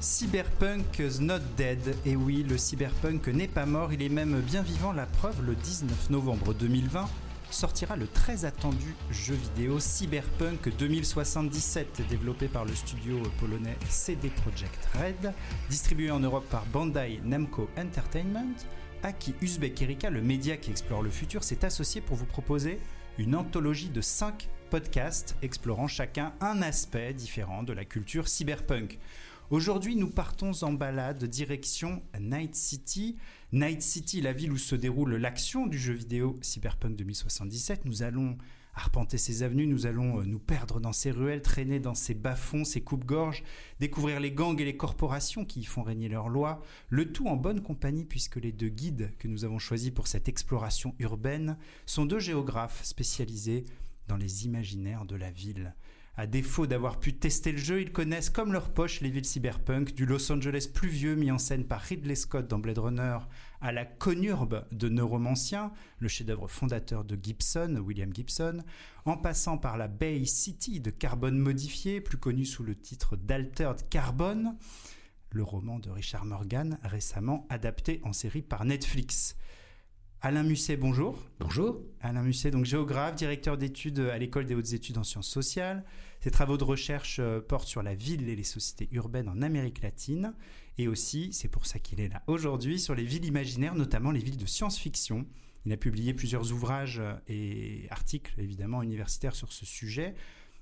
Cyberpunk's not dead. Et oui, le cyberpunk n'est pas mort, il est même bien vivant. La preuve, le 19 novembre 2020 sortira le très attendu jeu vidéo Cyberpunk 2077, développé par le studio polonais CD Projekt Red, distribué en Europe par Bandai Namco Entertainment. Aki Uzbek Erika, le média qui explore le futur, s'est associé pour vous proposer une anthologie de 5 podcasts explorant chacun un aspect différent de la culture cyberpunk. Aujourd'hui, nous partons en balade direction Night City. Night City, la ville où se déroule l'action du jeu vidéo Cyberpunk 2077. Nous allons arpenter ses avenues, nous allons euh, nous perdre dans ses ruelles, traîner dans ses bas-fonds, ses coupes-gorges, découvrir les gangs et les corporations qui y font régner leurs lois, le tout en bonne compagnie puisque les deux guides que nous avons choisis pour cette exploration urbaine sont deux géographes spécialisés dans les imaginaires de la ville. À défaut d'avoir pu tester le jeu, ils connaissent comme leur poche les villes cyberpunk, du Los Angeles pluvieux mis en scène par Ridley Scott dans Blade Runner, à la conurbe de Neuromancien, le chef-d'œuvre fondateur de Gibson, William Gibson, en passant par la Bay City de Carbone modifié, plus connu sous le titre d'Altered Carbone, le roman de Richard Morgan, récemment adapté en série par Netflix. Alain Musset, bonjour. Bonjour. Alain Musset, donc géographe, directeur d'études à l'école des hautes études en sciences sociales. Ses travaux de recherche euh, portent sur la ville et les sociétés urbaines en Amérique latine. Et aussi, c'est pour ça qu'il est là aujourd'hui, sur les villes imaginaires, notamment les villes de science-fiction. Il a publié plusieurs ouvrages euh, et articles, évidemment, universitaires sur ce sujet,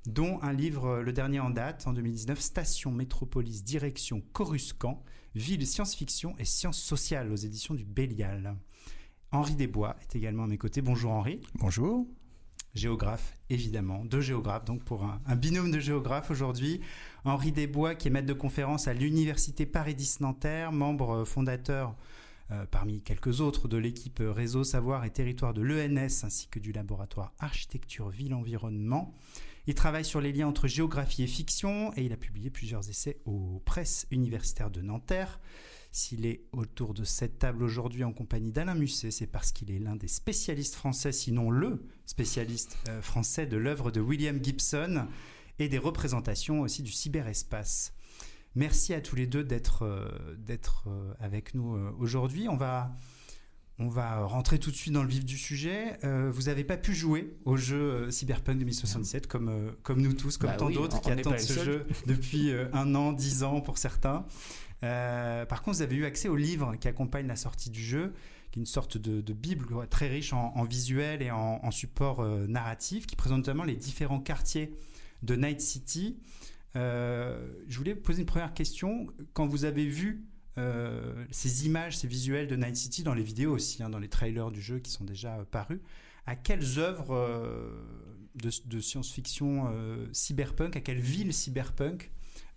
dont un livre, euh, le dernier en date, en 2019, Station Métropolis Direction Coruscant, Ville science-fiction et sciences sociales aux éditions du Bélial. Henri Desbois est également à mes côtés. Bonjour Henri. Bonjour. Géographe, évidemment, deux géographes, donc pour un, binôme de géographes aujourd'hui. Henri Desbois, qui est maître de conférence à l'Université Paris-X-Nanterre, membre euh, fondateur euh, parmi quelques autres de l'équipe Réseau Savoir et Territoire de l'ENS, ainsi que du laboratoire Architecture Ville-Environnement. Il travaille sur les liens entre géographie et fiction et il a publié plusieurs essais aux presses universitaires de Nanterre. S'il est autour de cette table aujourd'hui en compagnie d'Alain Musset, c'est parce qu'il est l'un des spécialistes français, sinon le spécialiste euh, français de l'œuvre de William Gibson et des représentations aussi du cyberespace. Merci à tous les deux d'être euh, euh, avec nous aujourd'hui. On va on va rentrer tout de suite dans le vif du sujet. vous n'avez pas pu jouer au jeu Cyberpunk 2077 comme, comme nous tous, comme bah tant d'autres qui attendent ce jeu depuis un an, dix ans pour certains. Euh, par contre, vous avez eu accès au livre qui accompagne la sortie du jeu, qui est une sorte de, bible très riche en, visuel et en, support euh, narratif, qui présente notamment les différents quartiers de Night City. Euh, je voulais poser une première question. Quand vous avez vu ces images, ces visuels de Night City dans les vidéos aussi, hein, dans les trailers du jeu qui sont déjà parus, à quelles œuvres de, de science-fiction cyberpunk, à quelle ville cyberpunk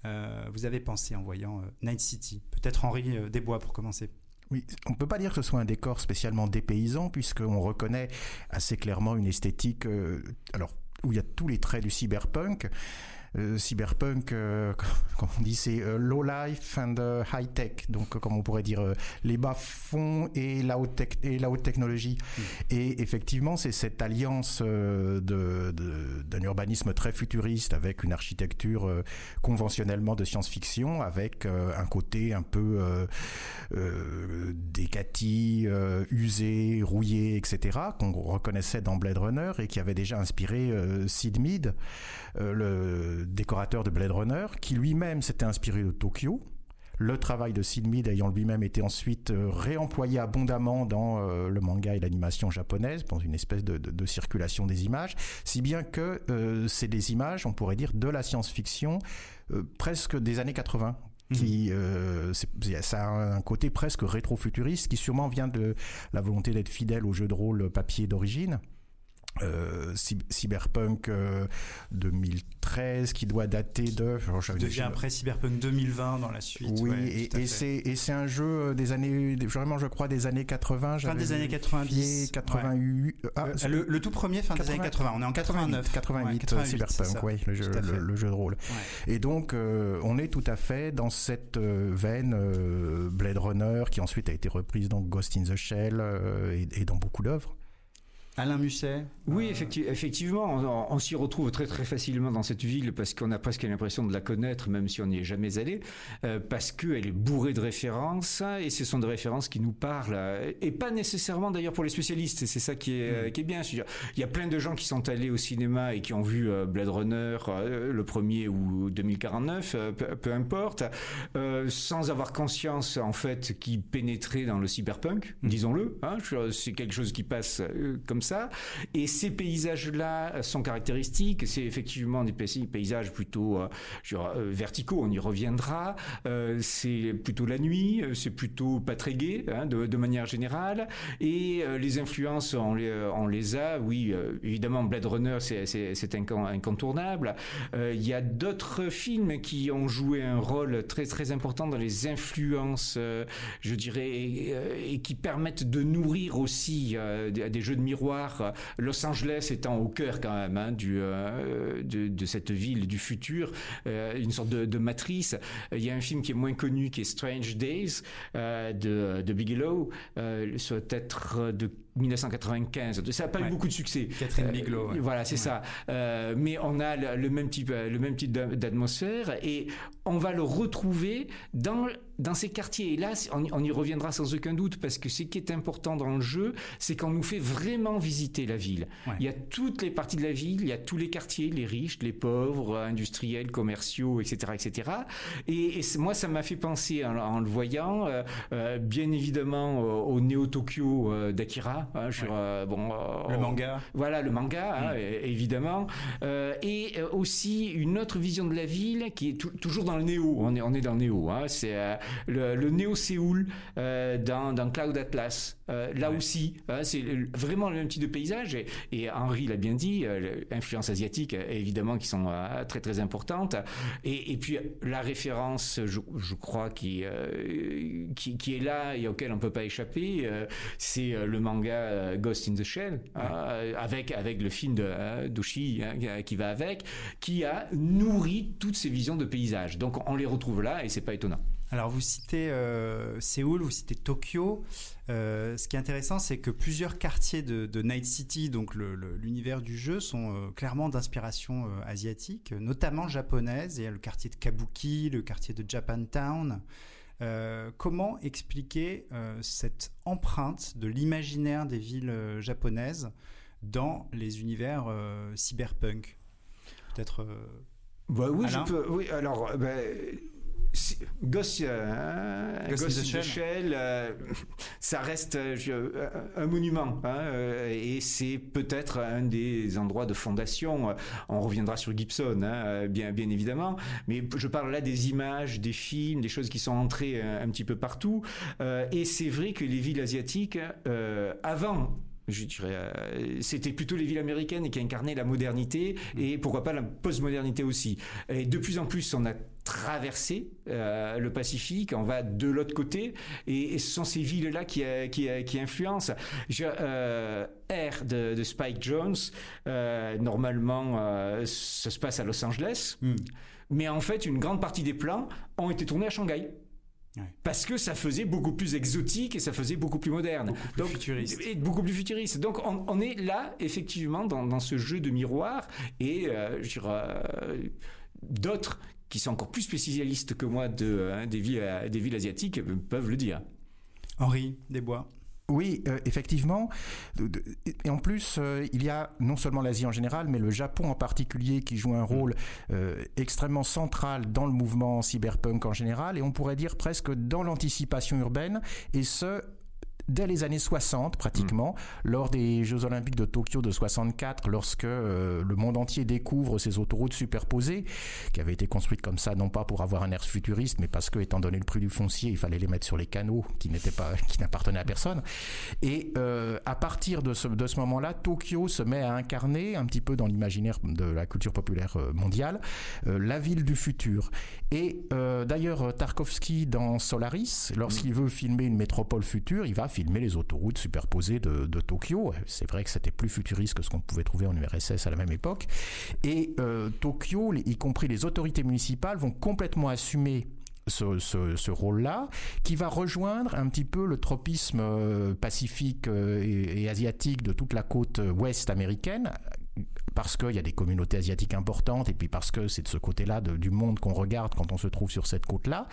vous avez pensé en voyant euh, Night City Peut-être Henri euh, Desbois pour commencer. Oui, on ne peut pas dire que ce soit un décor spécialement dépaysant, puisqu'on reconnaît assez clairement une esthétique, alors où il y a tous les traits du cyberpunk, euh, cyberpunk, euh, comme on dit, c'est euh, low life and high tech. Donc, comme on pourrait dire, les bas fonds et la haute, et la haute technologie. Mm. Et effectivement, c'est cette alliance de, d'un urbanisme très futuriste avec une architecture conventionnellement de science-fiction, avec un côté un peu euh, décati, usé, rouillé, etc., qu'on reconnaissait dans Blade Runner et qui avait déjà inspiré Sid Mead, le décorateur de Blade Runner, qui lui-même s'était inspiré de Tokyo. Le travail de Sid Mead ayant lui-même été ensuite euh, réemployé abondamment dans euh, le manga et l'animation japonaise, dans une espèce de, circulation des images, si bien que euh, c'est des images, on pourrait dire, de la science-fiction presque des années 80 mmh. qui ça a un côté presque rétro-futuriste qui sûrement vient de la volonté d'être fidèle au jeu de rôle papier d'origine euh, Cyberpunk 2013 euh, qui doit dater de. Je devient après Cyberpunk 2020 dans la suite. Oui, et, et c'est un jeu euh, des années vraiment je crois des années 80. Fin des années 90. 88. Ah, le, tout premier fin des années 80. On est en 89. 88, Cyberpunk, oui, le jeu, le, jeu de rôle. Et donc on est tout à fait dans cette veine Blade Runner qui ensuite a été reprise dans Ghost in the Shell et, et dans beaucoup d'œuvres. Alain Musset Oui, effectivement, on, s'y retrouve très très facilement dans cette ville parce qu'on a presque l'impression de la connaître, même si on n'y est jamais allé, euh, parce qu'elle est bourrée de références et ce sont des références qui nous parlent et pas nécessairement d'ailleurs pour les spécialistes. C'est ça qui est, mm. qui est bien. Il y a plein de gens qui sont allés au cinéma et qui ont vu euh, Blade Runner, euh, le premier ou 2049, peu, importe, sans avoir conscience en fait qui pénétrait dans le cyberpunk, mm. disons-le. Hein, c'est quelque chose qui passe comme ça et ces paysages-là sont caractéristiques. C'est effectivement des paysages plutôt euh, euh, verticaux, on y reviendra. Euh, c'est plutôt la nuit, c'est plutôt pas très gai hein, de, manière générale. Et les influences, on les, on les a. Oui, évidemment, Blade Runner, c'est incontournable. Il y a d'autres films qui ont joué un rôle très très important dans les influences, je dirais, et, et, qui permettent de nourrir aussi des jeux de miroir euh, Los Angeles étant au cœur quand même hein, euh, de, cette ville du futur, euh, une sorte de, matrice. Il y a un film qui est moins connu qui est Strange Days de, Bigelow, soit être de 1995. Ça n'a pas eu beaucoup de succès. Catherine Bigelow. Voilà, c'est ça. mais on a le, même type, le même type d'atmosphère et on va le retrouver dans dans ces quartiers. Et là, on, y reviendra sans aucun doute parce que ce qui est important dans le jeu, c'est qu'on nous fait vraiment visiter la ville. Il y a toutes les parties de la ville, il y a tous les quartiers, les riches, les pauvres, industriels, commerciaux, etc., etc. Et, moi, ça m'a fait penser en, le voyant, euh, euh, bien évidemment au, Néo Tokyo euh, Hein, bon, le manga. Voilà, le manga, hein, mm. évidemment. et aussi une autre vision de la ville qui est toujours dans le néo. On est, on est dans le néo. Hein, c'est le, Néo-Séoul euh, dans, Cloud Atlas. Euh, là aussi, hein, c'est vraiment le même type de paysage. Et, Henri l'a bien dit, euh, influences asiatiques, évidemment, qui sont très très importantes. Et, puis la référence, je, crois, qui, qui, est là et auquel on ne peut pas échapper, c'est le manga Ghost in the Shell, avec, avec le film de d'Oshi hein, qui va avec, qui a nourri toutes ces visions de paysage. Donc on les retrouve là et c'est pas étonnant. Alors vous citez euh, Séoul, vous citez Tokyo. Euh, ce qui est intéressant, c'est que plusieurs quartiers de, Night City, donc l'univers du jeu, sont euh, clairement d'inspiration asiatique, notamment japonaise. Il y a le quartier de Kabuki, le quartier de Japantown. Comment expliquer cette empreinte de l'imaginaire des villes japonaises dans les univers cyberpunk? Peut-être. Bah oui, je peux. Oui, alors. Bah, Ghost, euh, Ghost, in the Shell, euh, ça reste euh, un monument hein, et c'est peut-être un des endroits de fondation. On reviendra sur Gibson, hein, bien, bien évidemment, mais je parle là des images, des films, des choses qui sont entrées un, petit peu partout. et c'est vrai que les villes asiatiques, avant je dirais, c'était plutôt les villes américaines qui incarnaient la modernité et pourquoi pas la postmodernité aussi. Et de plus en plus, on a traverser euh, le Pacifique, on va de l'autre côté, et, ce sont ces villes-là qui, euh, qui, euh, qui, influencent. Je, R de, Spike Jones, normalement, ça se passe à Los Angeles, hmm. mais en fait, une grande partie des plans ont été tournés à Shanghai. Parce que ça faisait beaucoup plus exotique et ça faisait beaucoup plus moderne. Beaucoup plus Donc, futuriste. Et beaucoup plus futuriste. Donc on, on est là, effectivement, dans, dans, ce jeu de miroir et je dirais, d'autres qui sont encore plus spécialistes que moi de, hein, des, villes, des villes asiatiques peuvent le dire. Henri Desbois. Oui, euh, effectivement. Et en plus, euh, il y a non seulement l'Asie en général, mais le Japon en particulier qui joue un rôle euh, extrêmement central dans le mouvement cyberpunk en général, et on pourrait dire presque dans l'anticipation urbaine, et ce, dès les années 60 pratiquement, mm. lors des Jeux Olympiques de Tokyo de 64, lorsque euh, le monde entier découvre ces autoroutes superposées, qui avaient été construites comme ça, non pas pour avoir un air futuriste, mais parce que, étant donné le prix du foncier, il fallait les mettre sur les canaux qui n'étaient pas, qui n'appartenaient à personne. Et euh, à partir de ce, de ce moment-là, Tokyo se met à incarner un petit peu dans l'imaginaire de la culture populaire euh, mondiale la ville du futur. Et d'ailleurs, Tarkovsky dans Solaris, lorsqu'il veut filmer une métropole future, il va filmer les autoroutes superposées de, Tokyo. C'est vrai que c'était plus futuriste que ce qu'on pouvait trouver en URSS à la même époque. Et euh, Tokyo, y compris les autorités municipales, vont complètement assumer ce, rôle-là, qui va rejoindre un petit peu le tropisme pacifique et, et, asiatique de toute la côte ouest américaine, parce qu'il y a des communautés asiatiques importantes et puis parce que c'est de ce côté-là du monde qu'on regarde quand on se trouve sur cette côte-là.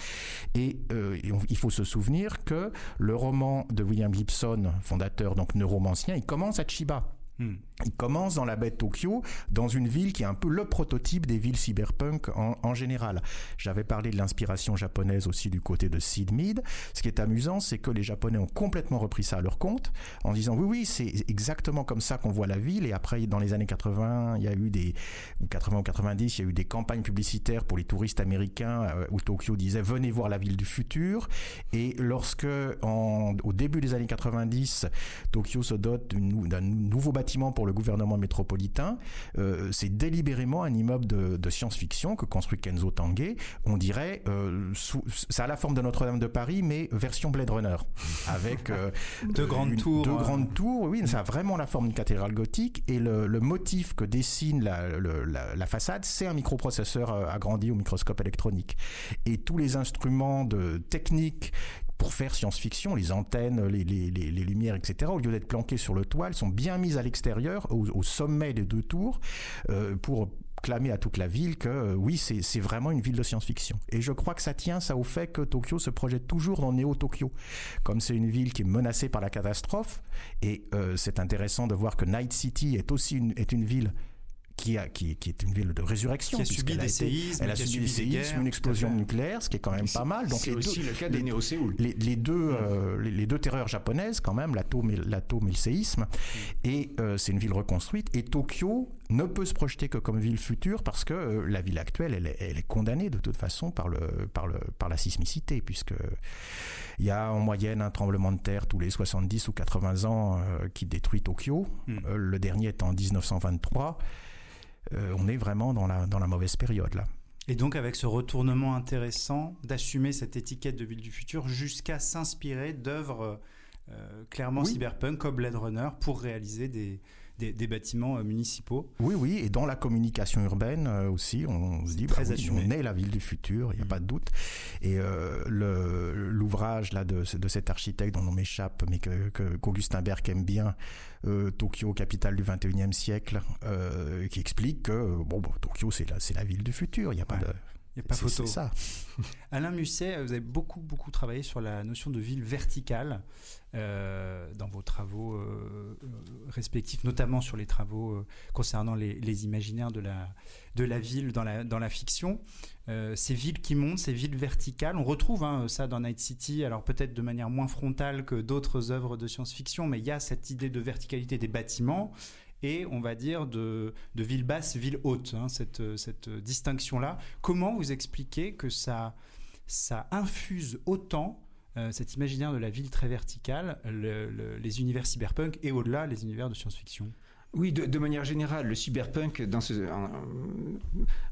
Et, euh, il faut se souvenir que le roman de William Gibson, fondateur donc neuromancien, il commence à Chiba. Hmm. Il commence dans la baie de Tokyo, dans une ville qui est un peu le prototype des villes cyberpunk en, général. J'avais parlé de l'inspiration japonaise aussi du côté de Sid Mead. Ce qui est amusant, c'est que les Japonais ont complètement repris ça à leur compte, en disant oui, oui, c'est exactement comme ça qu'on voit la ville. Et après, dans les années 80, il y a eu des, ou 80 ou 90, il y a eu des campagnes publicitaires pour les touristes américains euh, où Tokyo disait venez voir la ville du futur. Et lorsque, au début des années 90, Tokyo se dote d'un nouveau bâtiment pour le gouvernement métropolitain, euh, c'est délibérément un immeuble de, science-fiction que construit Kenzo Tange. On dirait, euh, ça a la forme de Notre-Dame de Paris, mais version Blade Runner, avec euh, deux grandes tours. Deux grandes tours, oui, ça a vraiment la forme d'une cathédrale gothique. Et le, motif que dessine la, la façade, c'est un microprocesseur agrandi au microscope électronique. Et tous les instruments de technique pour faire science-fiction, les antennes, les, lumières, etc., au lieu d'être planquées sur le toit, elles sont bien mises à l'extérieur, au, sommet des deux tours, euh, pour clamer à toute la ville que euh, oui, c'est vraiment une ville de science-fiction. Et je crois que ça tient ça au fait que Tokyo se projette toujours dans Néo-Tokyo. Comme c'est une ville qui est menacée par la catastrophe, et euh, c'est intéressant de voir que Night City est aussi est une ville qui, a, qui, qui, est une ville de résurrection. Qui a subi des séismes, elle a subi des séismes, une explosion nucléaire, ce qui est quand même pas mal. Donc c'est aussi le cas des Néo-Séoul. Les, les, deux, euh, les, deux terreurs japonaises, quand même, l'atome et, l'atome et le séisme. Mm. Et euh, c'est une ville reconstruite. Et Tokyo ne peut se projeter que comme ville future parce que euh, la ville actuelle, elle est, elle est, condamnée de toute façon par, le, par, le, par la sismicité, puisque il y a en moyenne un tremblement de terre tous les 70 ou 80 ans qui détruit Tokyo. Mm. le dernier est en 1923. Euh, on est vraiment dans la, dans la mauvaise période là. Et donc avec ce retournement intéressant d'assumer cette étiquette de ville du futur jusqu'à s'inspirer d'œuvres euh, clairement cyberpunk comme Blade Runner pour réaliser des, des, bâtiments euh, municipaux. Oui, oui, et dans la communication urbaine euh, aussi, on, se dit, bah, on est la ville du futur, il n'y a pas de doute. Et euh, l'ouvrage là de, de, cet architecte dont on m'échappe, mais que qu'Augustin Berg aime bien, Tokyo, capitale du 21e siècle, qui explique que bon, Tokyo c'est la, la ville du futur, il n'y a pas de il n'y a pas photo. C'est ça. Alain Musset, vous avez beaucoup, beaucoup travaillé sur la notion de ville verticale euh, dans vos travaux euh, respectifs, notamment sur les travaux euh, concernant les, imaginaires de la, de la ville dans la, dans la fiction. ces villes qui montent, ces villes verticales, on retrouve hein, ça dans Night City, alors peut-être de manière moins frontale que d'autres œuvres de science-fiction, mais il y a cette idée de verticalité des bâtiments et on va dire de, ville basse, ville haute, hein, cette, distinction-là. Comment vous expliquez que ça, ça infuse autant euh, cet imaginaire de la ville très verticale, les univers cyberpunk et au-delà les univers de science-fiction? Oui, de, manière générale, le cyberpunk, dans ce,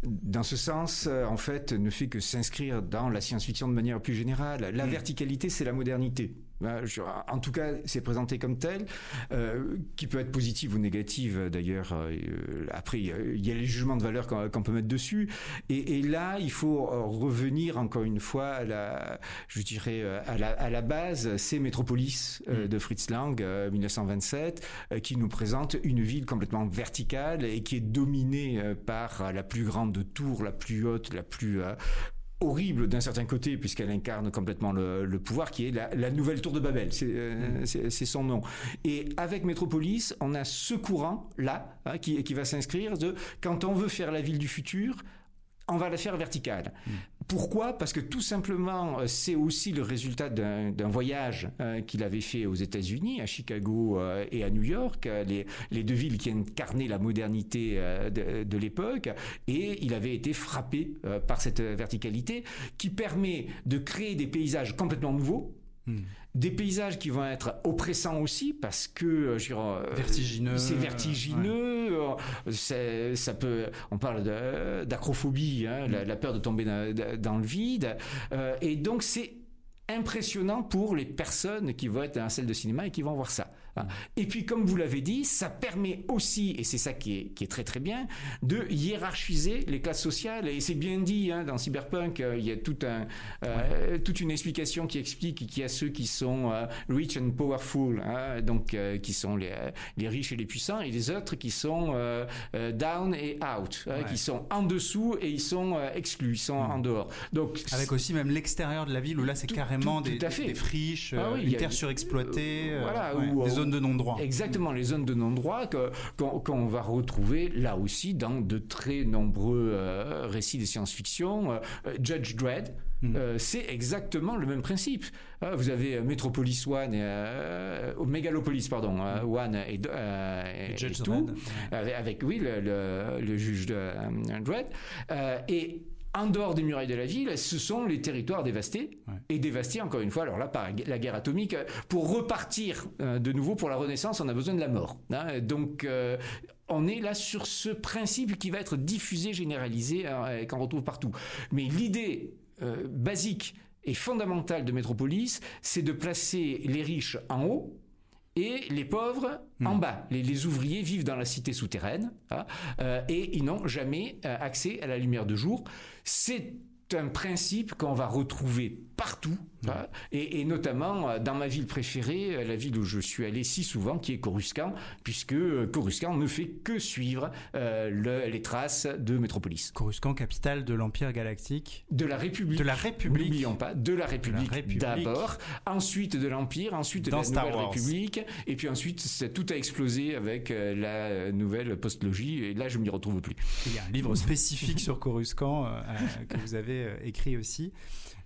dans ce sens, euh, en fait, ne fait que s'inscrire dans la science-fiction de manière plus générale. La mm. verticalité, c'est la modernité. Bah, en tout cas, c'est présenté comme tel, euh, qui peut être positive ou négative d'ailleurs. Euh, après, il y a les jugements de valeur qu'on peut mettre dessus. Et, là, il faut revenir encore une fois à la, je dirais, à la, à la base, c'est Métropolis mm. de Fritz Lang, 1927, qui nous présente une ville complètement verticale et qui est dominée par la plus grande tour, la plus haute, la plus horrible d'un certain côté, puisqu'elle incarne complètement le, pouvoir, qui est la, nouvelle tour de Babel. Euh, mm. C'est son nom. Et avec Métropolis, on a ce courant-là, hein, qui, qui va s'inscrire de quand on veut faire la ville du futur, on va la faire verticale. Mm. Pourquoi? Parce que tout simplement, euh, c'est aussi le résultat d'un voyage euh, qu'il avait fait aux États-Unis, à Chicago euh, et à New York, les, deux villes qui incarnaient la modernité de, de l'époque, et il avait été frappé par cette verticalité qui permet de créer des paysages complètement nouveaux. Hmm. Des paysages qui vont être oppressants aussi parce que euh, je euh, vertigineux. C'est vertigineux. Euh, ça peut. On parle d'acrophobie, hein, hmm. la, peur de tomber dans, le vide. et donc c'est impressionnant pour les personnes qui vont être dans la salle de cinéma et qui vont voir ça. Hein. Et puis, comme vous l'avez dit, ça permet aussi, et c'est ça qui est, qui est très très bien, de hiérarchiser les classes sociales. Et c'est bien dit hein, dans Cyberpunk, euh, il y a tout un, euh, toute une explication qui explique qu'il y a ceux qui sont euh, rich and powerful, hein, donc qui sont les, les, riches et les puissants, et les autres qui sont down et out, hein, qui sont en dessous et ils sont exclus, ils sont en dehors. Donc avec aussi même l'extérieur de la ville où là c'est carrément des, des, friches, ah une terre surexploitée, voilà, des zones de non-droit. Exactement, les zones de non-droit qu'on va retrouver là aussi dans de très nombreux euh, récits de science-fiction. Euh, Judge Dredd, hmm. euh, c'est exactement le même principe. vous avez Metropolis One, et, Megalopolis, pardon, hmm. One et, et, Judge tout, avec, oui, le, le juge de Dredd. et en dehors des murailles de la ville, ce sont les territoires dévastés et dévastés encore une fois. Alors là, par la guerre atomique, pour repartir euh, de nouveau pour la Renaissance, on a besoin de la mort. Hein. Donc euh, on est là sur ce principe qui va être diffusé, généralisé, hein, et qu'on retrouve partout. Mais l'idée euh, basique et fondamentale de Métropolis, c'est de placer les riches en haut et les pauvres en hmm. bas. Les, ouvriers vivent dans la cité souterraine hein, et ils n'ont jamais accès à la lumière de jour. C'est un principe qu'on va retrouver partout, hein, et, notamment euh, dans ma ville préférée, euh, la ville où je suis allé si souvent, qui est Coruscant, puisque euh, Coruscant ne fait que suivre les traces de Métropolis. Coruscant, capitale de l'Empire galactique. De la République. De la République. N'oublions pas, de la République, d'abord, ensuite de l'Empire, ensuite de la Nouvelle République, et puis ensuite tout a explosé avec la nouvelle postlogie, et là je m'y retrouve plus. Il y a un livre spécifique sur Coruscant que vous avez écrit aussi.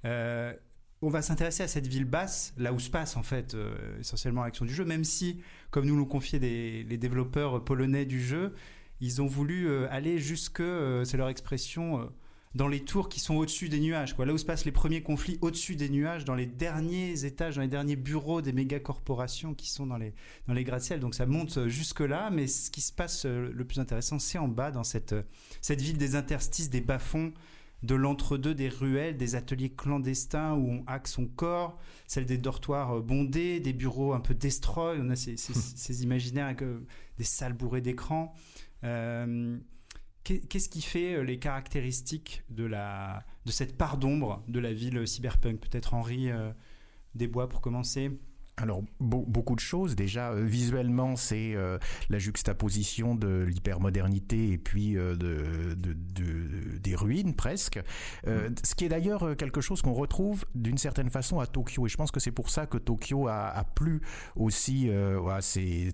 Euh, on va s'intéresser à cette ville basse, là où se passe en fait euh, essentiellement l'action du jeu, même si, comme nous l'ont confié les développeurs polonais du jeu, ils ont voulu euh, aller jusque, c'est leur expression, dans les tours qui sont au-dessus des nuages, quoi. là où se passent les premiers conflits au-dessus des nuages, dans les derniers étages, dans les derniers bureaux des méga corporations qui sont dans les, dans les gratte-ciel. Donc ça monte jusque-là, mais ce qui se passe le plus intéressant, c'est en bas, dans cette, cette ville des interstices, des bas-fonds de l'entre-deux des ruelles, des ateliers clandestins où on hack son corps, celle des dortoirs euh, bondés, des bureaux un peu destroy, on a ces, imaginaires avec euh, des salles bourrées d'écrans. Euh, qu'est-ce qui fait les caractéristiques de, la, de cette part d'ombre de la ville cyberpunk? Peut-être Henri Desbois pour commencer alors beaucoup de choses. Déjà euh, visuellement, c'est euh, la juxtaposition de l'hypermodernité et puis euh, de, des ruines presque. Mm. Ce qui est d'ailleurs quelque chose qu'on retrouve d'une certaine façon à Tokyo. Et je pense que c'est pour ça que Tokyo a, plu aussi à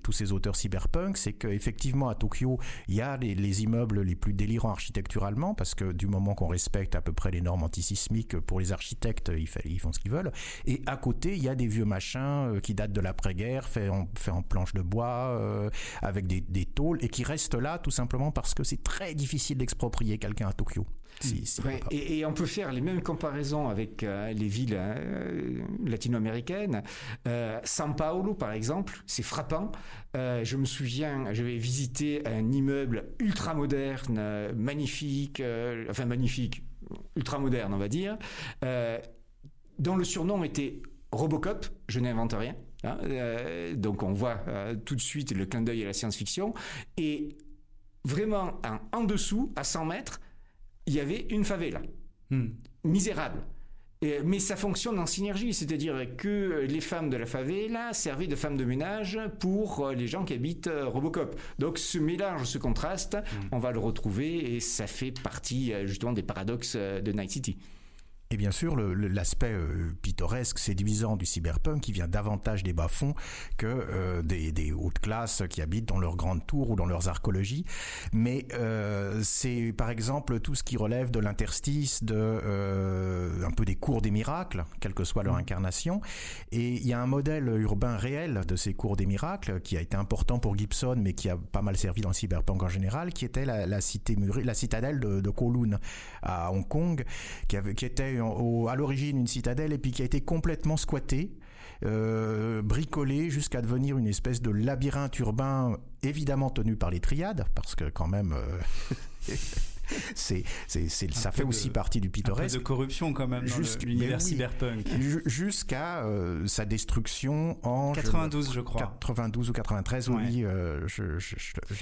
tous ces auteurs cyberpunk. C'est qu'effectivement à Tokyo, il y a les, immeubles les plus délirants architecturalement parce que du moment qu'on respecte à peu près les normes antisismiques pour les architectes, ils, ils font ce qu'ils veulent. Et à côté, il y a des vieux machins euh, qui date de l'après-guerre, fait en, fait en planche de bois, euh, avec des, des, tôles, et qui reste là tout simplement parce que c'est très difficile d'exproprier quelqu'un à Tokyo. et, on peut faire les mêmes comparaisons avec euh, les villes latino-américaines. Euh, San Paulo, par exemple, c'est frappant. je me souviens, j'avais visité un immeuble ultra moderne, magnifique, enfin magnifique, ultra moderne, on va dire, dont le surnom était Robocop, je n'invente rien. Hein, euh, donc on voit euh, tout de suite le clin d'œil à la science-fiction. Et vraiment, en, dessous, à 100 mètres, il y avait une favela. Hmm. Misérable. mais ça fonctionne en synergie, c'est-à-dire que les femmes de la favela servaient de femmes de ménage pour euh, les gens qui habitent Robocop. Donc ce mélange, ce contraste, hmm. on va le retrouver et ça fait partie justement des paradoxes de Night City. Et bien sûr, l'aspect euh, pittoresque, séduisant du cyberpunk qui vient davantage des bas-fonds que euh, des, hautes classes qui habitent dans leurs grandes tours ou dans leurs archéologies. Mais euh, c'est par exemple tout ce qui relève de l'interstice, de un peu des cours des miracles, quelle que soit leur mmh. incarnation. Et il y a un modèle urbain réel de ces cours des miracles qui a été important pour Gibson, mais qui a pas mal servi dans le cyberpunk en général, qui était la, cité la citadelle de, de Kowloon à Hong Kong, qui, avait, qui était à l'origine une citadelle et puis qui a été complètement squattée. Euh, bricolée jusqu'à devenir une espèce de labyrinthe urbain évidemment tenu par les triades parce que quand même euh, c'est, c'est, ça fait aussi partie du pittoresque. Un peu de corruption quand même dans l'univers cyberpunk. Jusqu'à euh, sa destruction en 92, je, crois. 92 ou 93, oui. Euh, je,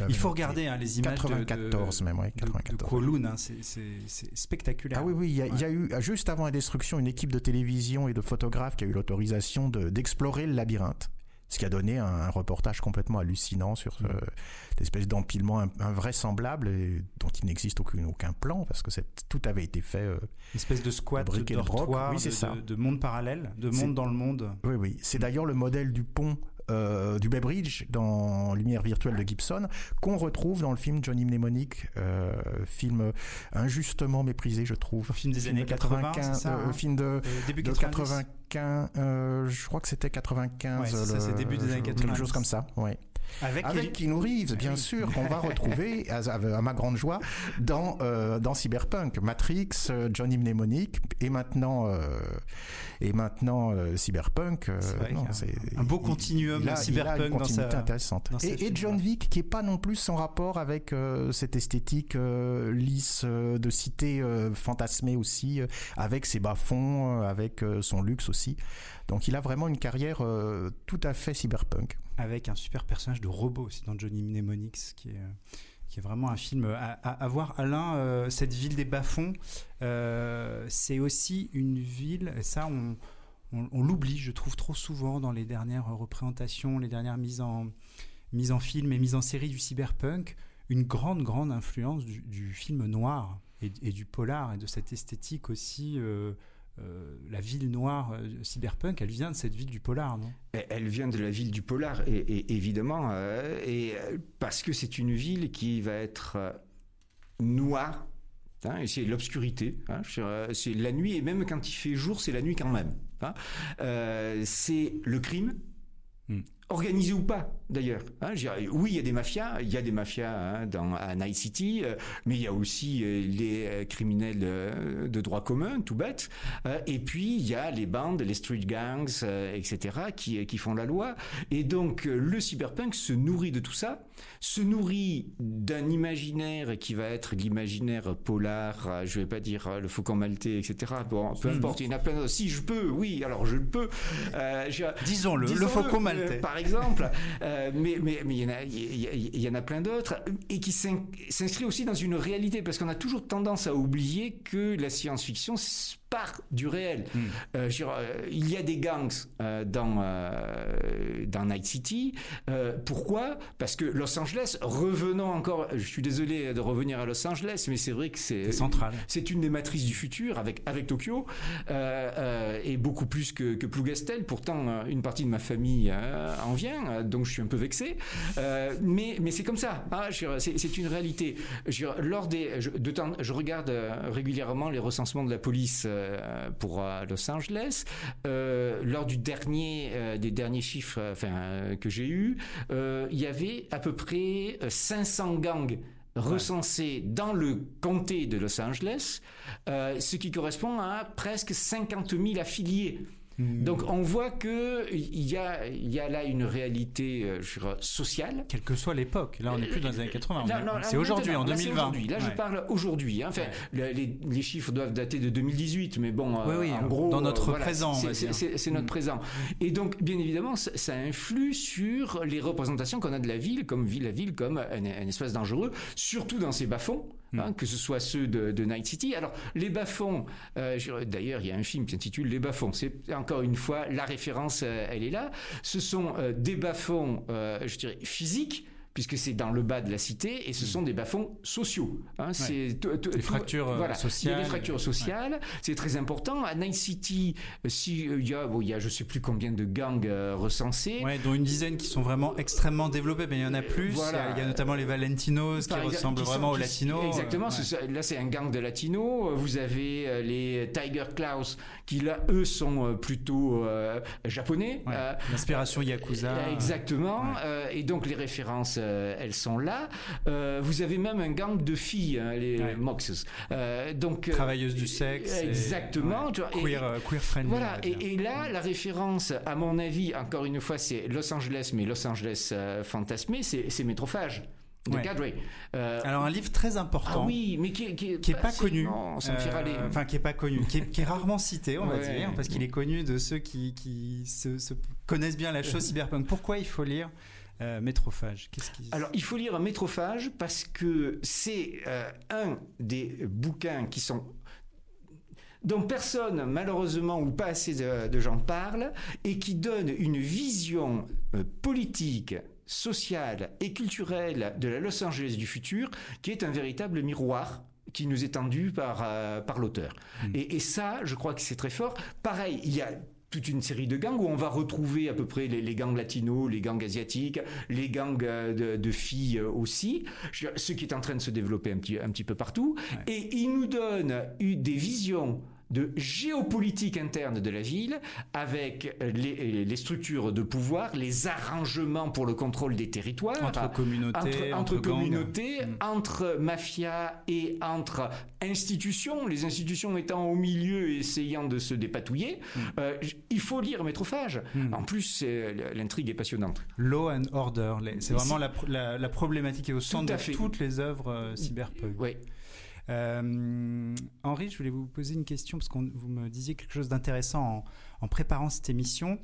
Il faut regarder hein, les images 94 de, même, oui, 94. De, Kowloon, hein, c'est spectaculaire. Ah oui, oui, il y, a, y a eu juste avant la destruction une équipe de télévision et de photographes qui a eu l'autorisation d'explorer le labyrinthe ce qui a donné un, reportage complètement hallucinant sur mm. espèce d'empilement invraisemblable et dont il n'existe aucun, aucun plan parce que tout avait été fait. Euh, Une espèce de squat, de dortoir, oui, de, ça. De, monde parallèle, de monde dans le monde. Oui, oui. C'est d'ailleurs le modèle du pont euh, du Bay Bridge dans Lumière virtuelle de Gibson, qu'on retrouve dans le film Johnny Mnemonic, euh, film injustement méprisé, je trouve. Film des années 95, ça, euh, hein? film de, début de 95, je crois que c'était 95, ouais, ça, début des années 90. quelque chose comme ça, ouais. Avec, Avec Keanu Reeves, bien sûr, qu'on va retrouver, à, à, ma grande joie, dans, euh, dans Cyberpunk, Matrix, euh, Johnny Mnemonic, et maintenant, euh, et maintenant euh, Cyberpunk. Un beau continuum il Cyberpunk il a une continuité intéressante. et, et, John Wick, qui est pas non plus sans rapport avec cette esthétique lisse de cité fantasmée aussi, avec ses bas-fonds, avec son luxe aussi. Donc il a vraiment une carrière tout à fait cyberpunk avec un super personnage de robot aussi dans Johnny Mnemonics, qui est, euh, qui est vraiment un film à, voir. Alain, euh, cette ville des bas-fonds, euh, c'est aussi une ville, et ça on, on, l'oublie, je trouve trop souvent dans les dernières représentations, les dernières mises en, mises en film et mises en série du cyberpunk, une grande, grande influence du, film noir et, du polar et de cette esthétique aussi. La ville noire euh, cyberpunk, elle vient de cette ville du polar, non? Elle vient de la ville du polar, et, évidemment, euh, et parce que c'est une ville qui va être noire. Hein, c'est l'obscurité, hein, c'est la nuit, et même quand il fait jour, c'est la nuit quand même. Hein. c'est le crime, hmm. Organisé ou pas, d'ailleurs. Hein, oui, il y a des mafias, il y a des mafias hein, dans à Night City, euh, mais il y a aussi euh, les euh, criminels de droit commun, tout bête. et puis il y a les bandes, les street gangs, etc. qui qui font la loi. Et donc le cyberpunk se nourrit de tout ça, se nourrit d'un imaginaire qui va être l'imaginaire polar. Je vais pas dire le faucon maltais, etc. Bon, peu hmm. importe. Il y en a plein. Si je peux, oui, alors je peux. Disons-le, le faucon maltais, par exemple. Euh, mais mais mais il y en a il y, en a plein d'autres et qui s'inscrit aussi dans une réalité parce qu'on a toujours tendance à oublier que la science-fiction part du réel. Hmm. Euh, euh, il y a des gangs euh, dans dans Night City. pourquoi? Parce que Los Angeles, revenons encore. Je suis désolé de revenir à Los Angeles, mais c'est vrai que c'est central. C'est une des matrices du futur avec avec Tokyo et beaucoup plus que, que Plougastel. Pourtant, une partie de ma famille en vient, donc je suis un peu vexé. mais mais c'est comme ça. Hein, c'est une réalité. lors des de temps, je regarde régulièrement les recensements de la police pour euh, Los Angeles. Euh, lors du dernier, des derniers chiffres enfin, que j'ai eu, il y avait à peu près 500 gangs recensés dans le comté de Los Angeles, ce qui correspond à presque 50 000 affiliés. Hmm. Donc on voit que il y a, y a là une réalité euh, sociale. Quelle que soit l'époque. Là, on n'est plus dans les années 80. C'est aujourd'hui, en 2020. Là, je parle aujourd'hui. Hein. Enfin, les, chiffres doivent dater de 2018, mais bon, euh, en gros, dans notre présent. C'est notre hmm. présent. Et donc, bien évidemment, ça, influe sur les représentations qu'on a de la ville, comme ville, la ville comme un, un espace dangereux, surtout dans ces bas-fonds. Hein, hmm. que ce soit ceux de, Night City. Alors, les bas-fonds, euh, d'ailleurs, il y a un film qui s'intitule Les bas-fonds. C'est encore une fois, la référence, euh, elle est là. Ce sont euh, des bas-fonds, je dirais, physiques, puisque c'est dans le bas de la cité, et ce mm. sont des bas-fonds sociaux. Hein, C'est des fractures euh, sociales. Il y a des fractures sociales, c'est très important. À Night City, euh, si, euh, il, y a, bon, il y a je sais plus combien de gangs recensés. Ouais, dont une dizaine qui sont vraiment extrêmement développés, mais il y en a plus. Il, y a, notamment les Valentinos qui ressemblent vraiment aux Latinos. Exactement, là c'est un gang de Latinos. Vous avez les Tiger Claws qui là, eux, sont plutôt japonais. L'inspiration Yakuza. Exactement. et donc les références euh, elles sont là. Euh, vous avez même un gang de filles, hein, les Moxes. Euh, donc travailleuses du sexe. Exactement. queer, queer friendly. Voilà. Et, là, la référence, à mon avis, encore une fois, c'est Los Angeles, mais Los Angeles fantasmé, c'est métrophage. de Ouais. Euh, Alors un livre très important. Ah oui, mais qui, qui, qui est pas connu, non. Euh, enfin qui est pas connu, qui est, qui est rarement cité, on va Ouais. dire, parce qu'il est connu de ceux qui, qui se, se connaissent bien la chose cyberpunk. Pourquoi il faut lire euh, Métrophage qui... Alors, il faut lire Métrophage parce que c'est euh, un des bouquins qui sont dont personne, malheureusement, ou pas assez de, de gens parlent, et qui donne une vision euh, politique, sociale et culturelle de la Los Angeles du futur, qui est un véritable miroir qui nous est tendu par, euh, par l'auteur. Et, et ça, je crois que c'est très fort. Pareil, il y a toute une série de gangs où on va retrouver à peu près les, les gangs latinos, les gangs asiatiques, les gangs euh, de, de filles euh, aussi, ce qui est en train de se développer un petit, un petit peu partout. Et il nous donne eu des visions de géopolitique interne de la ville avec les, les structures de pouvoir, les arrangements pour le contrôle des territoires entre communautés, entre, entre entre communautés, Mm. entre mafia et entre institutions, les institutions étant au milieu et essayant de se dépatouiller. Mm. Euh, il faut lire Métrophage. En plus, l'intrigue est passionnante. Law and Order, c'est vraiment la, la, la problématique qui est au centre de toutes les œuvres euh, cyberpunk. Oui. Euh, Henri, je voulais vous poser une question parce que vous me disiez quelque chose d'intéressant en, en préparant cette émission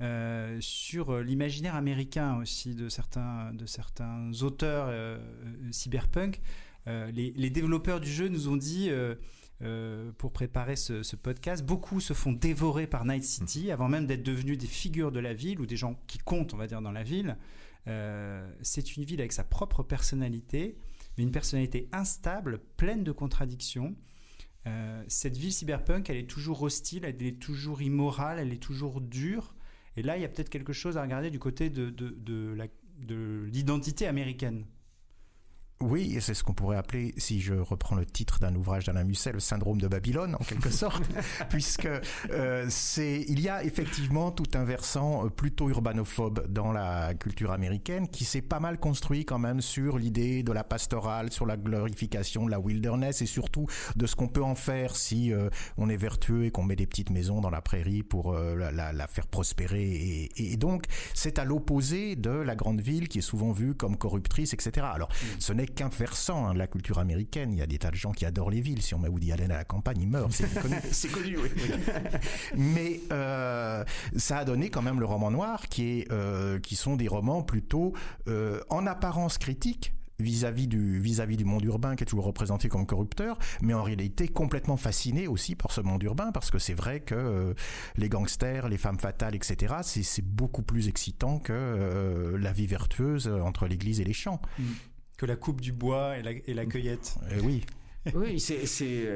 euh, sur euh, l'imaginaire américain aussi de certains, de certains auteurs euh, cyberpunk. Les, les développeurs du jeu nous ont dit pour préparer ce, ce podcast, beaucoup se font dévorer par Night City avant même d'être devenus des figures de la ville ou des gens qui comptent, on va dire, dans la ville. C'est une ville avec sa propre personnalité, une personnalité instable, pleine de contradictions. Euh, cette ville cyberpunk, elle est toujours hostile, elle est toujours immorale, elle est toujours dure. Et là, il y a peut-être quelque chose à regarder du côté de l'identité américaine. Oui, et c'est ce qu'on pourrait appeler, si je reprends le titre d'un ouvrage d'Alain Musset, le syndrome de Babylone, en quelque sorte, puisque euh, c'est, il y a effectivement tout un versant euh, plutôt urbanophobe dans la culture américaine qui s'est pas mal construit quand même sur l'idée de la pastorale, sur la glorification de la wilderness et surtout de ce qu'on peut en faire si euh, on est vertueux et qu'on met des petites maisons dans la prairie pour euh, la, la- la faire prospérer. Et, et donc, c'est à l'opposé de la grande ville qui est souvent vue comme corruptrice, etc. Alors, ce n'est qu'un versant hein, de la culture américaine. Il y a des tas de gens qui adorent les villes. Si on met Woody Allen à la campagne, il meurt. C'est connu. C'est connu, oui. Mais euh, ça a donné quand même le roman noir, qui est, euh, qui sont des romans plutôt euh, en apparence critiques vis-à-vis du vis-à-vis du monde urbain qui est toujours représenté comme corrupteur, mais en réalité complètement fasciné aussi par ce monde urbain parce que c'est vrai que euh, les gangsters, les femmes fatales, etc. C'est c'est beaucoup plus excitant que euh, la vie vertueuse entre l'église et les champs. Que la coupe du bois et la, et la cueillette. Euh, oui. Oui, c'est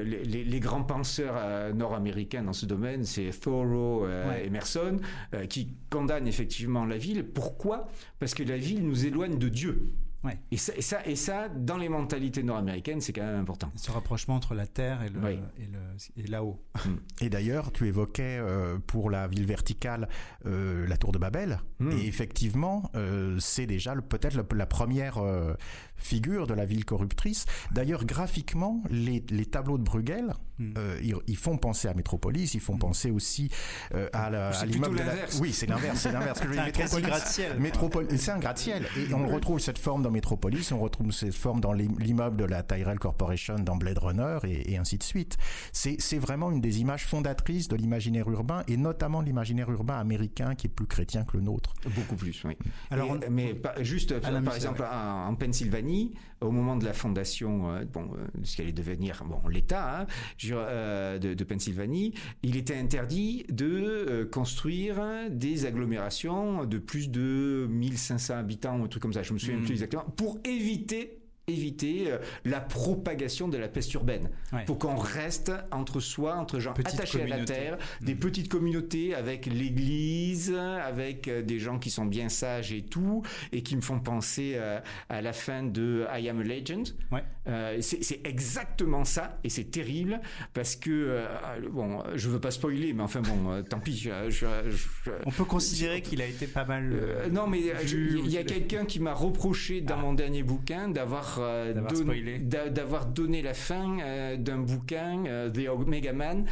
les, les- les grands penseurs euh, nord-américains dans ce domaine, c'est Thoreau, euh, Ouais. Emerson, euh, qui condamnent effectivement la ville. Pourquoi? Parce que la ville nous éloigne de Dieu. Ouais. Et ça, et ça, et ça, dans les mentalités nord-américaines, c'est quand même important. Ce rapprochement entre la terre et, le, Oui. et, et là-haut. Et d'ailleurs, tu évoquais euh, pour la ville verticale euh, la tour de Babel. Mm. Et effectivement, euh, c'est déjà peut-être la, la première euh, figure de la ville corruptrice. D'ailleurs, graphiquement, les, les tableaux de Bruegel, Mm. euh, ils, ils font penser à Métropolis, ils font penser aussi euh, à la- C'est à plutôt l'immeuble de la... l'inverse. Oui, c'est l'inverse, c'est l'inverse. C'est un gratte-ciel. C'est un gratte-ciel. Et on retrouve cette forme dans Métropolis, on retrouve cette forme dans l'im- l'immeuble de la Tyrell Corporation dans Blade Runner et, et ainsi de suite. C'est vraiment une des images fondatrices de l'imaginaire urbain et notamment de l'imaginaire urbain américain qui est plus chrétien que le nôtre. Beaucoup plus, oui. Alors, Et- on- mais pas- juste, Alain par exemple, ouais. en, en Au moment de la fondation, euh, bon, euh, de ce qui allait devenir bon, l'État hein, euh, de, de Pennsylvanie, il était interdit de euh, construire des agglomérations de plus de 1500 habitants, un truc comme ça, je me souviens Mm. plus exactement, pour éviter éviter euh, la propagation de la peste urbaine Ouais. pour qu'on reste entre soi entre gens Petite attachés à la terre des petites communautés avec l'église, avec euh, des gens qui sont bien sages et tout, et qui me font penser euh, à la fin de I Am a Legend. Ouais. Euh, c'est exactement ça, et c'est terrible, parce que, euh, bon, je veux pas spoiler, mais enfin bon, euh, tant pis. Je, je- je- on peut considérer qu'il a été pas mal. non, mais il y a quelqu'un qui m'a reproché dans Ah. mon dernier bouquin d'avoir d'avoir donné la fin d'un bouquin The Omega Man